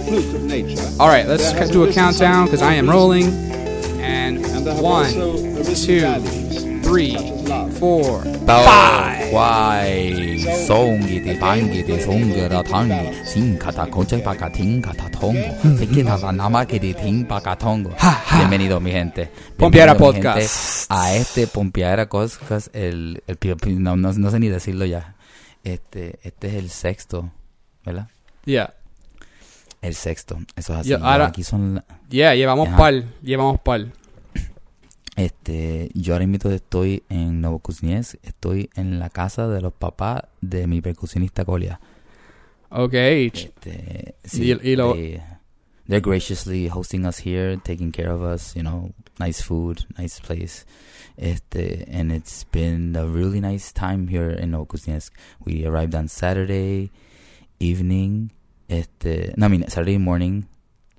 Fluke of nature. All right, let's do a countdown because I am rolling. And And one, two, three, four, five. Wai Songi de bangi de songi da tangi Sin kata koche baka ting kata tongo na la nama que de baka tongo Bienvenido mi gente Pompeara Podcast. A este Pompeara Podcast el, el, no, no, no sé ni decirlo ya Este, este es el sexto ¿Verdad? Yeah, El sexto, eso es así Ya ahora- Aquí son la- yeah, llevamos Ajá. par, llevamos par. Este, yo ahora mismo estoy en Novokuzniesk, estoy en la casa de los papás de mi percusionista Colia. Ok, Este, sí, Y- y lo- they, they're graciously hosting us here, taking care of us, you know, nice food, nice place. Este, and it's been a really nice time here in Novokuzniesk. We arrived on Saturday evening. Este, no, I mean Saturday morning.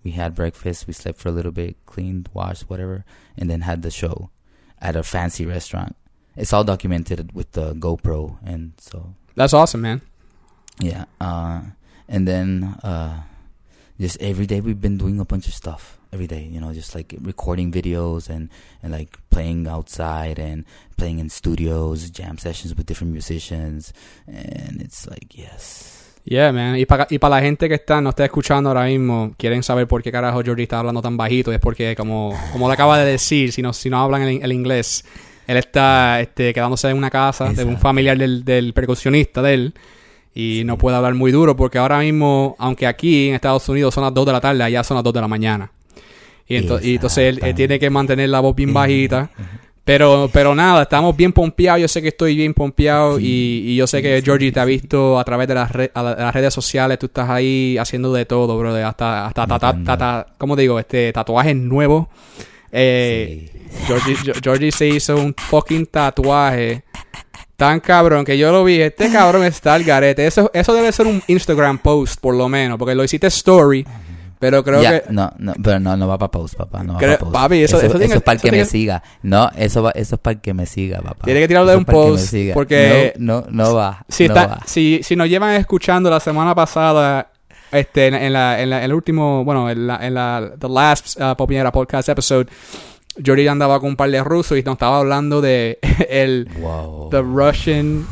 We had breakfast. We slept for a little bit, cleaned, washed, whatever, and then had the show at a fancy restaurant. It's all documented with the GoPro, and so that's awesome, man. yeah. Uh, and then uh, just every day we've been doing a bunch of stuff. Every day, you know, just like recording videos and, and like playing outside and playing in studios, jam sessions with different musicians. And it's like, yes. Yeah, man. Y para y pa la gente que está, no está escuchando ahora mismo, quieren saber por qué carajo Jordi está hablando tan bajito, es porque, como, como le acaba de decir, si no, si no hablan el, el inglés, él está este, quedándose en una casa de un familiar del, del percusionista de él y no puede hablar muy duro porque ahora mismo, aunque aquí en Estados Unidos son las 2 de la tarde, allá son las 2 de la mañana. Y, ento- y entonces él, él tiene que mantener la voz bien bajita. Pero, pero nada, estamos bien pompeados. Yo sé que estoy bien pompeado Sí. y, y yo sé que Georgie te ha visto a través de las, re- a la- las redes sociales. Tú estás ahí haciendo de todo, bro. Hasta, hasta, Metando. tata- ¿cómo digo? Este, tatuajes nuevos. Eh, Sí. Georgie, Georgie se hizo un fucking tatuaje tan cabrón que yo lo vi. Este cabrón está al garete. Eso, eso debe ser un Instagram post, por lo menos, porque lo hiciste story. Pero creo que. no, no, pero no, no va para post, papá. No va Creo- pa' post. papi, eso- eso tiene- es para el que me siga. No, eso, va, eso es para el que me siga, papá. Tiene que tirarle Eso un para post, porque- No, no, no va. Si, no está- va. si, si nos llevan escuchando la semana pasada, este, en, en la, en la- el último, bueno, en la, en la the last uh, Popinera podcast episode, Jordi andaba con un par de rusos y nos estaba hablando de el Wow. the Russian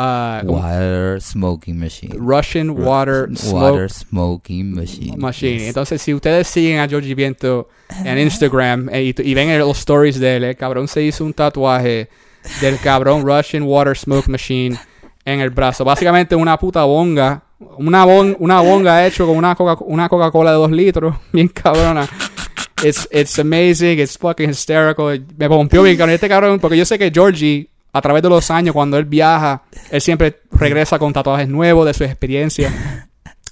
uh, ¿cómo? Water smoking machine. Russian water smoke Water smoking machine. machine. Yes. Entonces, si ustedes siguen a Georgie Viento en Instagram eh, y, y ven los stories de él, el cabrón se hizo un tatuaje del cabrón Russian Water Smoke Machine en el brazo. Básicamente una puta bonga. Una, bon- una bonga hecho con una Coca- una Coca-Cola de dos litros. Bien cabrona. It's, it's amazing. It's fucking hysterical. Me pompió bien cabrón. Este cabrón, porque yo sé que Georgie, a través de los años, cuando él viaja, él siempre regresa con tatuajes nuevos de su experiencia.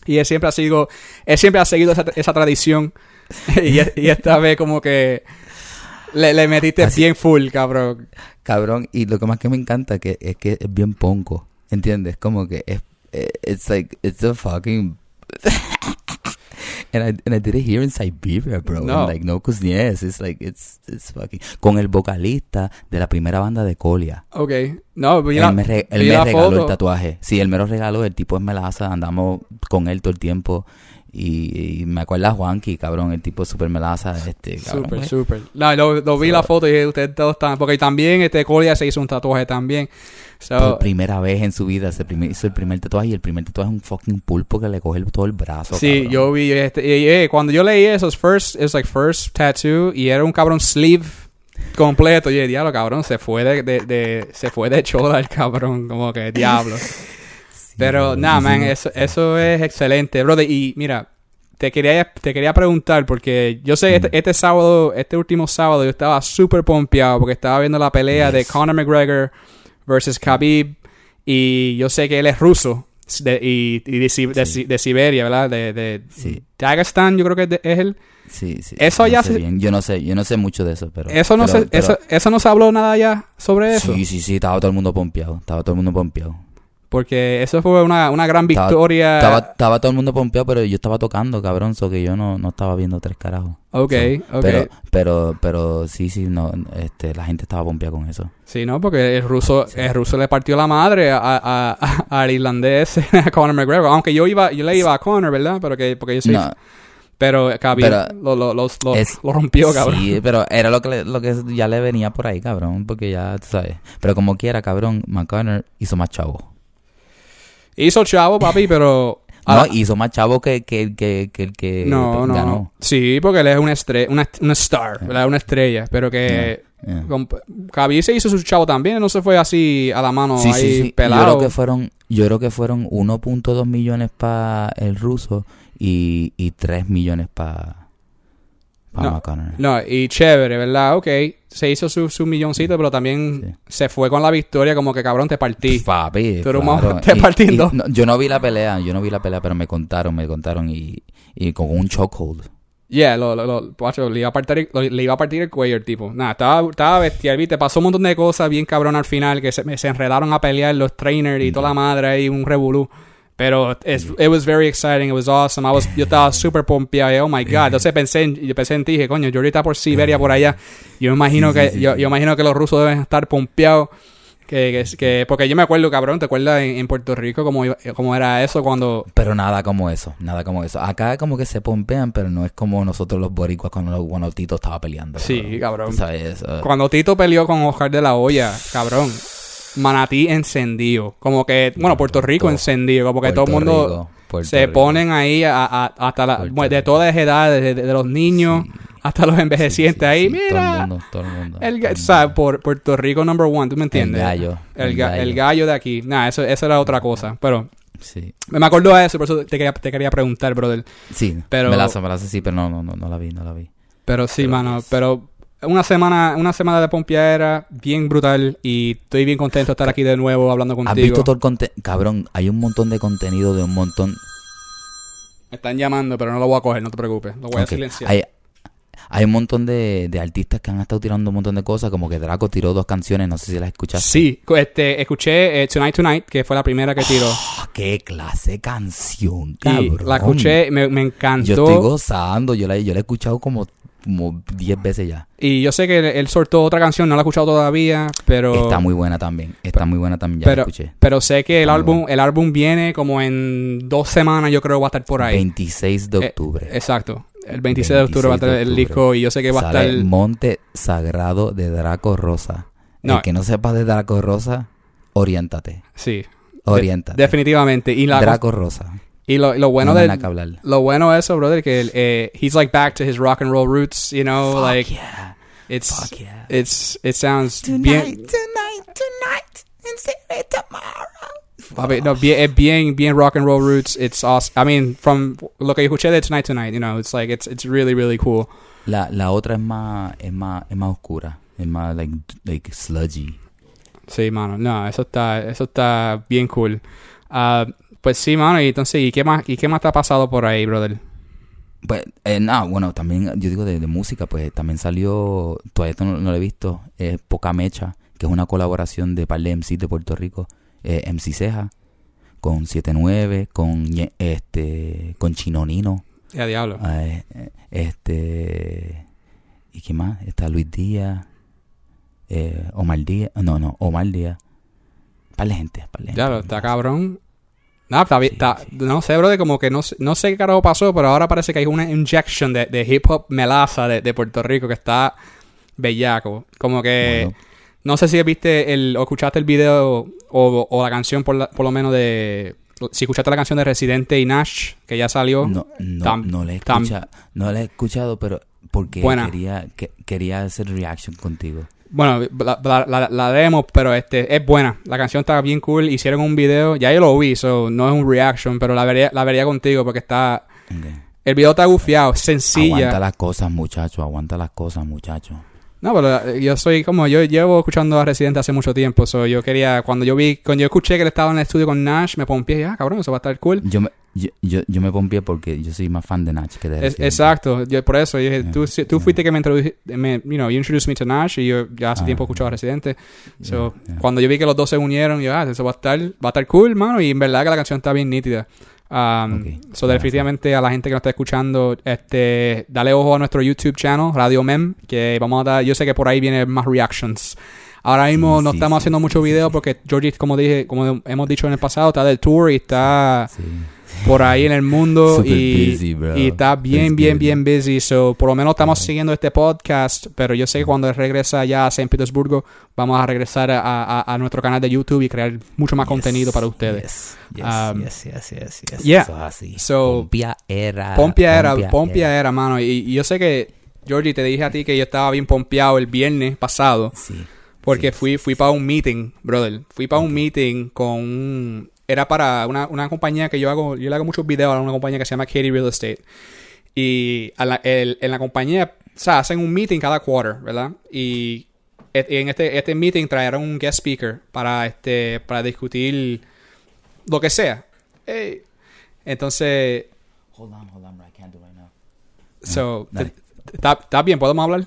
Y él siempre ha sido, él siempre ha seguido esa, esa tradición. y, y esta vez como que le, le metiste Así- bien full, cabrón. Cabrón, y lo que más que me encanta que es que es bien ponco. ¿Entiendes? Como que es. eh, It's like. It's a fucking. And, I, and I did it here in Siberia, bro. No. And like, no, cause yes, it's like. It's, it's fucking. Con el vocalista de la primera banda de Colia. Ok. No, la, él me, re- él me regaló foto. el tatuaje. Sí, él me lo regaló. El tipo es melaza. Andamos con él todo el tiempo. Y, y me acuerda a Juanqui, cabrón. El tipo súper melaza. Este, cabrón, Súper, pues. súper. No, lo, lo vi So- la foto y dije, ustedes todos están... Porque también este Colia se hizo un tatuaje también. So, Por primera vez en su vida se primer- hizo el primer tatuaje y el primer tatuaje es un fucking pulpo que le coge el- todo el brazo. sí, cabrón. yo vi este... y, eh, cuando yo leí eso, first, it was like first tattoo y era un cabrón sleeve completo. Y yo, diablo, cabrón, se fue de, de, de- se fue de choda el cabrón. Como que, diablo. Pero nada, man, eso, eso es excelente, brother. Y mira, te quería, te quería preguntar, porque yo sé, este, este sábado, este último sábado, yo estaba súper pompeado porque estaba viendo la pelea de. Conor McGregor versus Khabib. Y yo sé que él es ruso. de- y, y de, de Sí. De Siberia, ¿verdad? De, de Sí. Dagestan, yo creo que es, el... Sí, sí. Eso no ya sé se- bien. Yo no sé, yo no sé mucho de eso, pero... Eso no, pero- se, pero- eso, eso no se habló nada ya sobre eso. Sí, sí, sí, estaba todo el mundo pompeado. Estaba todo el mundo pompeado. Porque eso fue una, una gran victoria. Estaba, estaba todo el mundo pompeado, pero yo estaba tocando, cabrón, so que yo no, no estaba viendo tres carajos. Ok, ok. Pero, pero, pero sí, sí, no, este, la gente estaba pompeada con eso. Sí, ¿no? Porque el ruso, el ruso le partió la madre a, a- a- al irlandés, a Conor McGregor. Aunque yo iba, yo le iba a Conor, ¿verdad? Pero que, porque yo soy... No, pero Pero lo, lo, los- lo- es- lo rompió, cabrón. Sí, pero era lo que, le- lo que ya le venía por ahí, cabrón, porque ya, tú sabes. Pero como quiera, cabrón, McConnor hizo más chavo. Hizo chavo, papi, pero... No, hizo más chavo que, que, que, que el que no, no. ganó. Sí, porque él es una estrella, una, una star, ¿verdad? Una estrella. Pero que... Yeah. se hizo su chavo también, no se fue así a la mano Sí, ahí sí, sí. Yo pelado. creo que fueron, yo creo que fueron 1.2 millones para el ruso y, y 3 millones para No, McConnor. No, y chévere, ¿verdad? Ok, se hizo su, su milloncito, pero también Sí. se fue con la victoria como que cabrón te partí. Papi, Tú claro. te Y- partiendo. y no, yo no vi la pelea, yo no vi la pelea, pero me contaron, me contaron y, y con un chokehold. Yeah, lo, lo, lo- le, iba a partir, le iba a partir el cuello el tipo. Nada, estaba, estaba bestial, viste. Pasó un montón de cosas bien cabrón al final que se, se enredaron a pelear los trainers y toda la madre ahí, un revolú. Pero it's- it was very exciting, it was awesome. I was, yo estaba súper pompeado. Oh my god. Entonces pensé en, yo pensé en ti, dije, coño, yo ahorita por Siberia por allá. Yo imagino que, yo, yo imagino que los rusos deben estar pompeados. Que, que, que- porque yo me acuerdo, cabrón, ¿te acuerdas en, en Puerto Rico cómo, iba- cómo era eso cuando Pero nada como eso, nada como eso. Acá como que se pompean, pero no es como nosotros los boricuas cuando, cuando Tito estaba peleando. Sí, cabrón. Sabes. Cuando Tito peleó con Oscar de la Hoya, cabrón. Manatí encendido. Como que, bueno, Puerto Rico Todo. encendido. Como que Puerto todo el mundo Rico, se Rico. ponen ahí a- a- hasta la, Puerto bueno, de todas edades, de, de los niños Sí. hasta los envejecientes Sí, sí, ahí. sí, Mira, Todo el mundo, todo el mundo. el, todo. Por Puerto Rico number one, ¿tú me entiendes? El gallo. El, ga- el gallo de aquí. Nah, eso, eso era otra cosa. Pero Sí. me acuerdo de eso, por eso te quería, te quería preguntar, brother. Sí, Pero- me la me la sí, pero no, no, no, no la vi, no la vi. Pero sí, Pero mano, pero una semana, una semana de pompeadera bien brutal y estoy bien contento de estar aquí de nuevo hablando contigo. ¿Has visto todo el contenido? Cabrón, hay un montón de contenido de un montón. Me están llamando, pero no lo voy a coger, no te preocupes. Lo voy a silenciar. Hay, hay un montón de, de artistas que han estado tirando un montón de cosas, como que Draco tiró dos canciones, no sé si las escuchaste. Sí, este, escuché eh, Tonight Tonight, que fue la primera que tiró. Ah, ¡Qué clase de canción, y cabrón! la escuché, me, me encantó. Yo estoy gozando, yo la, yo la he escuchado como como 10 veces ya. y yo sé que él, soltó otra canción, no la he escuchado todavía, pero... Está muy buena también, está muy buena también, ya la pero, escuché. pero sé que el álbum, el álbum viene como en dos semanas, yo creo va a estar por ahí. 26 de Eh, octubre. Exacto. El 26 de octubre va a estar 26 el disco y yo sé que va a estar... Monte Sagrado de Draco Rosa. No. El que no sepa de Draco Rosa, oriéntate. Sí. Oriéntate. Definitivamente. Y, la, Draco Rosa. Y lo, lo bueno no de... Lo bueno de eso, brother, que eh, he's like back to his rock and roll roots, you know, Fuck like yeah. it's Fuck yeah. it's it sounds Tonight, bien, tonight, tonight, and say tomorrow. papi, no, bien, es bien bien rock and roll roots. It's awesome. I mean, from lo que escuché de Tonight Tonight, you know, it's like it's it's really really cool. La, la otra es más, es más, es más oscura. Es más like, like sludgy. Sí, mano. No, eso está eso está bien cool. Ah, pues sí, mano, y entonces ¿y qué más y qué más te ha pasado por ahí, brother? Pues, eh, nada, bueno, también, yo digo de, de música, pues también salió, todavía esto no, no lo he visto, eh, Poca Mecha, que es una colaboración de par de MCs de Puerto Rico, eh, MC Ceja, con 79, con, este, con Chinonino, Ya diablo. eh, eh, este, ¿y qué más? Está Luis Díaz, Omar Díaz, no, no, Omar Díaz, par de gente, par de gente. Diablo, está cabrón. No, está bien, Sí, está- sí. no sé, brother, como que no, no sé qué carajo pasó, pero ahora parece que hay una injection de, de hip hop melaza de, de Puerto Rico que está bellaco. Como que, Bueno, no sé si viste el, o escuchaste el video o, o la canción por, la- por lo menos de, si escuchaste la canción de Residente y Nash, que ya salió. No, no, Tam- no la he escuchado, no la he escuchado, pero porque Buena. quería que, quería hacer reaction contigo. Bueno, la, la, la, la demo, pero este, es buena. La canción está bien cool. Hicieron un video, ya yo lo vi, so no es un reaction, pero la vería, la vería contigo porque está... El video está gufiado, sencilla. Aguanta las cosas, muchacho, aguanta las cosas, muchacho. No, pero eh, yo soy como, yo llevo escuchando a Residente hace mucho tiempo, so yo quería, cuando yo vi, cuando yo escuché que él estaba en el estudio con Nash, me pompié, ah, cabrón, eso va a estar cool. Yo me, yo, yo, yo me pompié porque yo soy más fan de Nach que de Es- Residente. exacto, yo por eso, yo dije, Yeah, tú, tú fuiste que me introdujiste, me, you know, you introduced me to Nash y yo ya hace Ah, tiempo escuchaba a Residente. So, yeah. cuando yo vi que los dos se unieron, yo, ah, eso va a estar, va a estar cool, mano, y en verdad que la canción está bien nítida. Um, So, definitivamente a la gente que nos está escuchando, este, dale ojo a nuestro YouTube channel, Radio Mem, que vamos a dar, yo sé que por ahí vienen más reactions. Ahora mismo Sí, no sí, estamos sí, haciendo mucho video porque Georgie, como dije, como hemos dicho en el pasado, está del tour y está. Por ahí en el mundo y, busy, bro. y está bien, It's bien, good. bien busy. So, por lo menos estamos siguiendo este podcast, pero yo sé que cuando regresa ya a San Petersburgo, vamos a regresar a, a- a nuestro canal de YouTube y crear mucho más Yes, contenido para ustedes. Yes, yes, Um, yes, yes, yes, yes. yeah. Eso es así. So, Pompia era. Pompia era, Pompia era, mano. Y, y yo sé que, Georgie, te dije a ti que yo estaba bien pompeado el viernes pasado. Sí. Porque Sí, fui, fui para un meeting, brother. Fui para un meeting con un... Era para una, una compañía que yo hago... Yo le hago muchos videos a una compañía que se llama Katie Real Estate. Y a la- el- en la compañía... O sea, hacen un meeting cada quarter, ¿verdad? Y et- en este, este meeting trajeron un guest speaker para, este, para discutir lo que sea. Entonces... Hold on, hold on. I can't do right now. So, dale. ¿Está está bien? ¿Podemos hablar?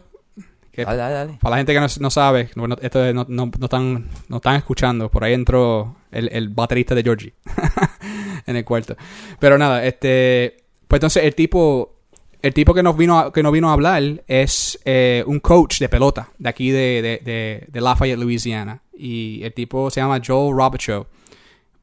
Que- Dale, dale, dale. Para la gente que no, no sabe, no, no- esto es- no, no, no están, no están escuchando, por ahí entró el, el baterista de Georgie en el cuarto. Pero nada, este, pues entonces el tipo, el tipo que nos vino a, que nos vino a hablar es eh, un coach de pelota de aquí de, de, de, de Lafayette, Louisiana. Y el tipo se llama Joel Robichaud.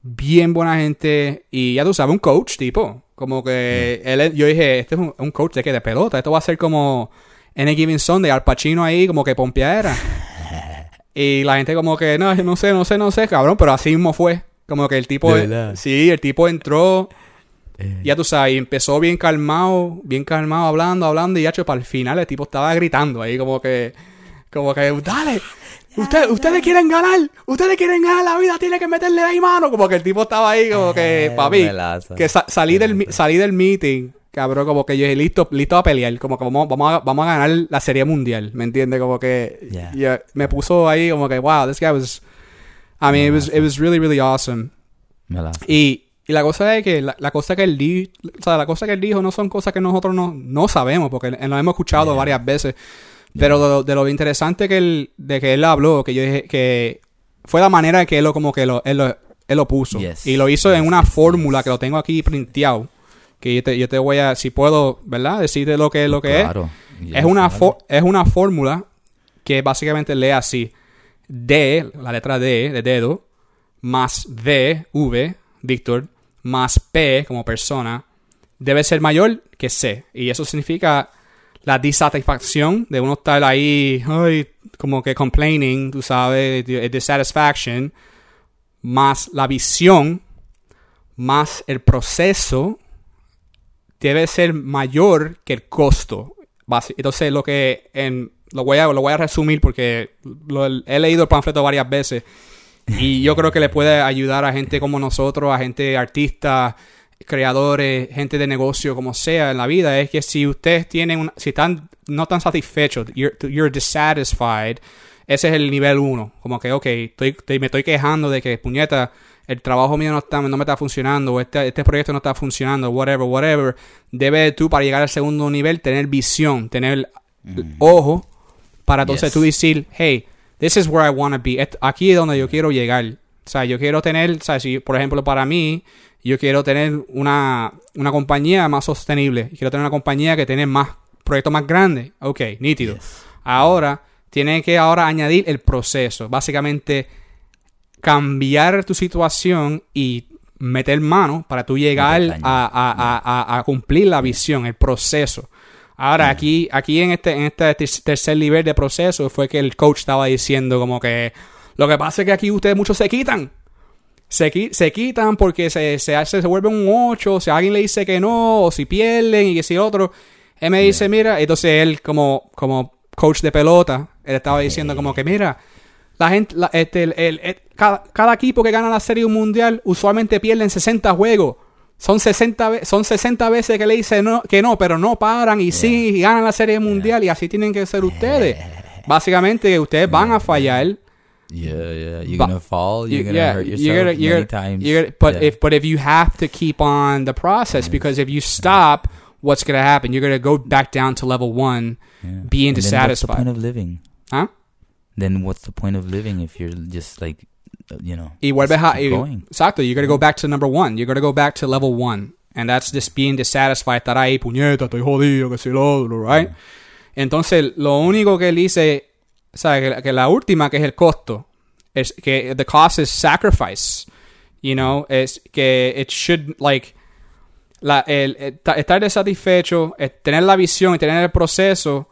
Bien buena gente. Y ya tú sabes, un coach, tipo. Como que él, es- yo dije, este es un, un coach de qué? De pelota. Esto va a ser como Any Given Sunday, Al Pacino ahí, como que pompeadera. y la gente como que, no, no sé, no sé, no sé, cabrón. Pero así mismo fue. Como que el tipo... Sí, el tipo entró... Eh, Ya tú sabes, y empezó bien calmado, bien calmado, hablando, hablando, y ya, para el final el tipo estaba gritando ahí como que, como que, dale, usted, ustedes quieren ganar, ustedes quieren ganar la vida, tiene que meterle ahí mano, como que el tipo estaba ahí como que, papi, que sa- salí del, salí del meeting, cabrón, como que yo dije, listo, listo a pelear, como que vamos, vamos, a, vamos a ganar la serie mundial, ¿me entiendes? Como que, Yeah. me puso ahí como que, wow, this guy was, I mean, it was, it was really, really awesome. Y, y la cosa es que la, la cosa que él dijo, o sea, la cosa que él dijo no son cosas que nosotros no, no sabemos, porque lo hemos escuchado Yeah. varias veces. Pero de, lo- de lo interesante que él, de que él habló, que yo dije que fue la manera que él lo como que lo, él lo, él lo puso. Yes. Y lo hizo en una yes, fórmula que lo tengo aquí printeado. Que yo te, yo te voy a, si puedo, ¿verdad? Decirte lo que es lo que es. Claro. Es Yes, una, es una fórmula que básicamente lee así. D, la letra D de dedo, más V, V, Víctor, más P como persona, debe ser mayor que C. Y eso significa la disatisfacción de uno estar ahí, ay, como que complaining, tú sabes, dissatisfaction, más la visión, más el proceso, debe ser mayor que el costo. Entonces, lo que en, lo voy a lo voy a resumir porque lo- he leído el panfleto varias veces y yo creo que le puede ayudar a gente como nosotros, a gente artistas, creadores, gente de negocio, como sea en la vida, es que si ustedes tienen, una- si están no tan satisfechos, you're, you're dissatisfied, ese es el nivel uno. Como que, ok, estoy, estoy- me estoy quejando de que, puñeta, el trabajo mío no, está, no me está funcionando, o este, este proyecto no está funcionando, whatever, whatever. Debes tú, para llegar al segundo nivel, tener visión, tener ojo, para entonces Yes. tú decir, hey, this is where I want to be. Aquí es donde yo quiero llegar. O sea, yo quiero tener, o sea, si, por ejemplo, para mí, yo quiero tener una, una compañía más sostenible. Quiero tener una compañía que tiene más proyectos más grandes. Ok, nítido. Yes. Ahora, tiene que ahora añadir el proceso. Básicamente, cambiar tu situación y meter mano para tú llegar a, a- a- a- a cumplir la visión, el proceso. Ahora, aquí, aquí en este, en este ter- tercer nivel de proceso fue que el coach estaba diciendo como que lo que pasa es que aquí ustedes muchos se quitan. Se, qui- se quitan porque se, se, hace, se vuelve un 8, si alguien le dice que no, o si pierden y que si otro. Él me dice, mira, entonces él como, como coach de pelota, él estaba diciendo como que, mira, la gente, la- este, el, el- el- cada, cada equipo que gana la serie mundial usualmente pierden 60 juegos. Son 60, ve- son 60 veces que le dicen no, que no, pero no paran y sí, y ganan la serie mundial y así tienen que ser ustedes. básicamente ustedes van a fallar. Yeah, yeah. You're Ba- gonna fall. You're You- gonna yeah, hurt yourself you're gonna- many you're- times. You're but Yeah. if but if you have to keep on the process because if you stop, what's gonna happen? You're gonna go back down to level one, Yeah. being And then What's the dissatisfied. point of living? Huh? Then what's the point of living if you're just like, you know? Y vuelves a, y- going. exacto, you're gonna go back to number one. You're gonna go back to level one. And that's just being dissatisfied. Estar ahí, puñeta, estoy jodido, que si lo otro, right? Entonces, lo único que él dice, o sea, que, que la última, que es el costo, es que the cost is sacrifice. You know, es que it should, like, la, el, el ta- estar desatisfecho, tener la visión y tener el proceso,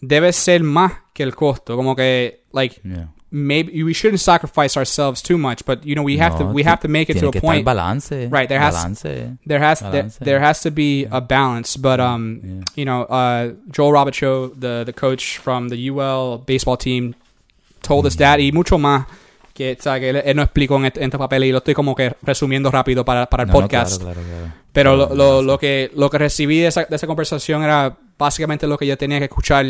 debe ser más que el costo. Como que, like, Yeah. maybe we shouldn't sacrifice ourselves too much, but you know we have to No, we ti- have to make it to a point. balance. Right, there has- balance. There has there, balance. there has to be a balance, but um, Yeah. you know, uh, Joel Robichaud, the the coach from the UL baseball team, told us that y mucho más que, o sea, que él, él no explicó en este, en este papel y lo estoy como que resumiendo rápido para, para el No, no, podcast. claro, claro, claro. Pero lo, lo, lo que lo que recibí de esa, de esa conversación era básicamente lo que yo tenía que escuchar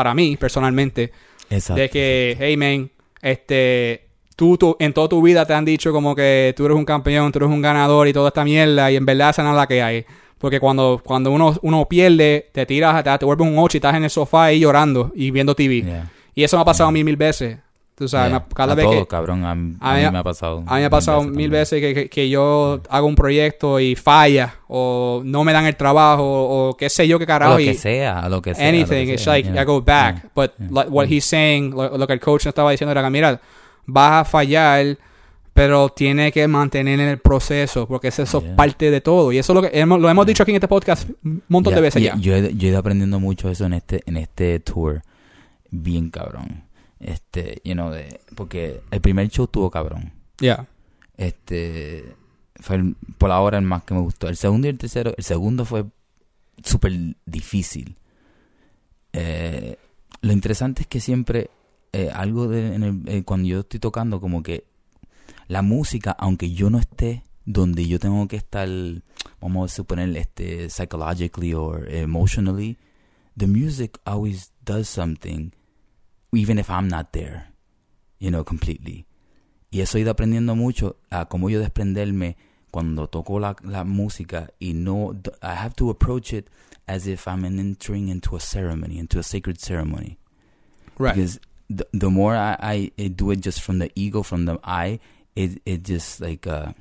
para mí personalmente Exacto. de que, hey man, este, tú, tú en toda tu vida te han dicho como que tú eres un campeón, tú eres un ganador y toda esta mierda y en verdad esa no es la que hay. Porque cuando, cuando uno, uno pierde, te tiras, te, te vuelves un ocho y estás en el sofá ahí llorando y viendo TV. Yeah. Y eso me ha pasado a mí mil veces. Tú sabes, Yeah. cada a vez todo, que... cabrón. A, mí- a a mí- mí me ha pasado. A mí me ha pasado mil veces que, que, yo hago un proyecto y falla, o no me dan el trabajo, o, qué sé yo qué A carajo. lo y- que sea, a lo que sea. anything. que It's sea, like yeah. I go back. Yeah. But like, what he's saying, lo, lo que el coach nos estaba diciendo era que mira, vas a fallar, pero tiene que mantener el proceso, porque eso es parte de todo. Y eso es lo que hemos, lo hemos dicho aquí en este podcast un montón de veces ya. Yo he, yo he ido aprendiendo mucho eso en este, en este tour. Bien cabrón. Este, you know, de, porque el primer show tuvo cabrón. Yeah. Este, fue el- por ahora el más que me gustó. El segundo y el tercero, el segundo fue súper difícil. Eh, lo interesante es que siempre eh, algo de, en el- eh, cuando yo estoy tocando, como que la música, aunque yo no esté donde yo tengo que estar, vamos a suponer, este, psychologically or emotionally, the music always does something, even if I'm not there, you know, completely. Y eso he ido aprendiendo mucho a cómo yo desprenderme cuando toco la, la música y no, I have to approach it as if I'm entering into a ceremony, into a sacred ceremony. Right. Because the, the more I, I do it just from the ego, from the I, it, it just like, uh,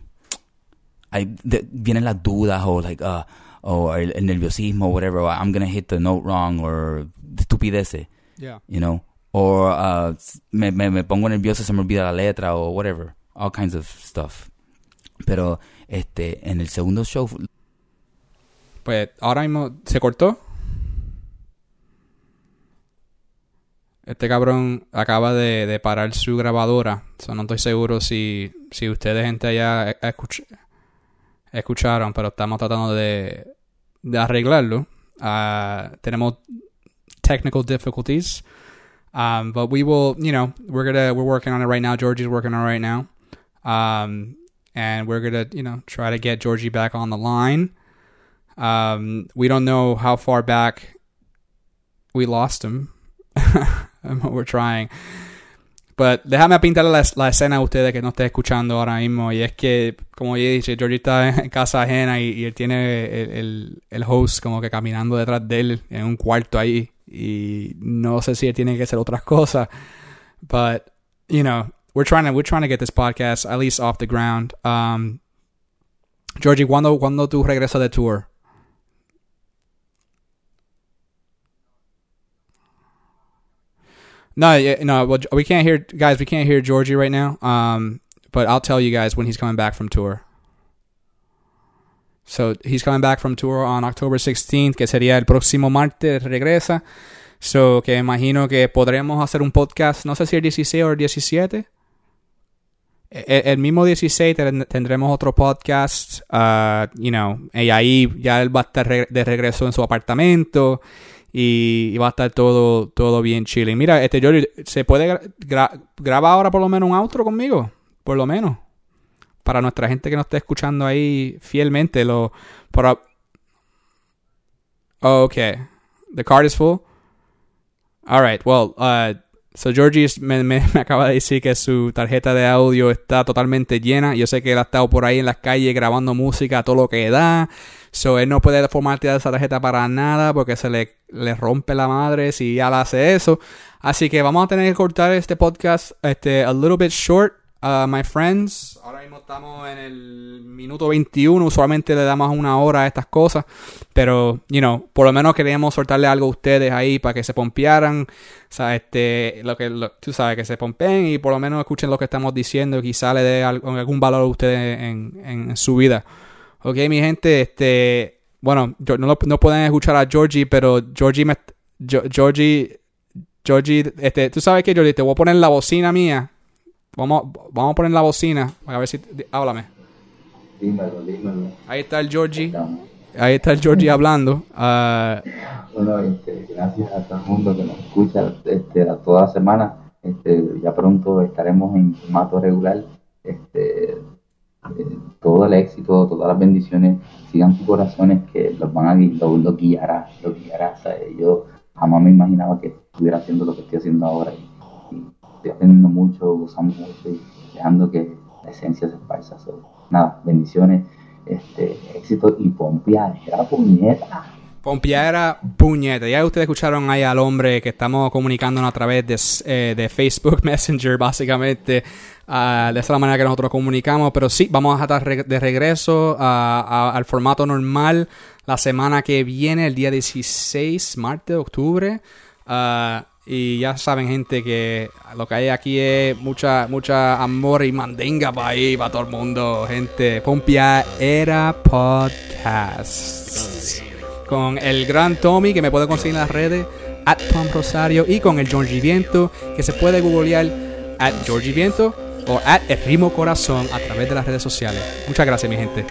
I, de, vienen las dudas o like, uh, o el, el nerviosismo, whatever, or I'm gonna hit the note wrong, or estupideces, Yeah. you know, or uh, me, me, pongo nervioso, se me olvida la letra, o whatever, all kinds of stuff. Pero, este, en el segundo show, Pues ahora mismo se cortó. Este cabrón acaba de, de parar su grabadora. So, no estoy seguro si, si ustedes, gente allá, e- escuch- escucharon, pero estamos tratando de, de arreglarlo. Ah, tenemos technical difficulties. Um, but we will, you know, we're gonna, we're working on it right now. Georgie's working on it right now. Um, and we're gonna, you know, try to get Georgie back on the line. Um, we don't know how far back we lost him. We're trying. But déjame pintar la, la escena a ustedes que no estén escuchando ahora mismo. Y es que, como ya dije, Georgie está en casa ajena y, y él tiene el, el, el host como que caminando detrás de él en un cuarto ahí. Y no sé si tiene que hacer otras cosas. But, you know, we're trying to, we're trying to get this podcast at least off the ground. Um, Georgie, ¿cuándo, ¿cuándo tú regresas de tour? No, no, well, we can't hear, guys. We can't hear Georgie right now. Um, but I'll tell you guys when he's coming back from tour. So he's coming back from tour on October 16th, que sería el próximo martes regresa. So que imagino que podremos hacer un podcast, no sé si el 16 o el 17. El, el mismo 16 ten- tendremos otro podcast, uh, you know, y ahí ya él va a estar de regreso en su apartamento y, va a estar todo, todo bien chile. Mira, este Jordi, ¿se puede gra- gra- grabar ahora por lo menos un outro conmigo? Por lo menos. Para nuestra gente que nos esté escuchando ahí fielmente. Lo, para... Okay. The card is full? All right. Well, uh, So Georgie me, acaba de decir que su tarjeta de audio está totalmente llena. Yo sé que él ha estado por ahí en las calles grabando música todo lo que da. So él no puede formatear esa tarjeta para nada porque se le, le rompe la madre si ya la hace eso. Así que vamos a tener que cortar este podcast este, a little bit short. Uh, my friends, ahora mismo estamos en el minuto 21. Usualmente le damos una hora a estas cosas. Pero, you know, por lo menos queríamos soltarle algo a ustedes ahí para que se pompearan. O sea, este, lo que tú sabes, que se pompeen y por lo menos escuchen lo que estamos diciendo. Y quizá le dé algún valor a ustedes en, su vida. Ok, mi gente, este. Bueno, no pueden escuchar a Georgie, pero Georgie me. Georgie. Georgie, este, tú sabes que Georgie, te voy a poner la bocina mía Vamos, vamos a poner la bocina. A ver si. Háblame. Dímelo, dímelo. Ahí está el Georgie. Ahí está el Georgie hablando. Uh, bueno, este, gracias a todo el mundo que nos escucha este, toda la semana. Este, ya pronto estaremos en formato regular. Este, eh, todo el éxito, todas las bendiciones sigan sus corazones que los van a los, los guiará, los guiará. Sea, yo jamás me imaginaba que estuviera haciendo lo que estoy haciendo ahora. Y, aprendiendo mucho, gozando mucho y dejando que la esencia se esparza. So, nada, bendiciones, este, éxito y pompeadera, puñeta. Pompeadera, puñeta. Ya ustedes escucharon ahí al hombre que estamos comunicándonos a través de, eh, de Facebook Messenger, básicamente. Uh, de esa manera que nosotros comunicamos. Pero sí, vamos a estar de regreso uh, a, al formato normal la semana que viene, el día 16, martes, octubre. Uh, y ya saben, gente, que lo que hay aquí es mucha, mucha amor y mandenga para ahí, para todo el mundo. Gente, Pompia era podcast. Con el gran Tommy, que me puede conseguir en las redes, at Tom Rosario, y con el Georgie Viento, que se puede googlear at Georgie Viento o at El Rimo Corazón a través de las redes sociales. Muchas gracias, mi gente.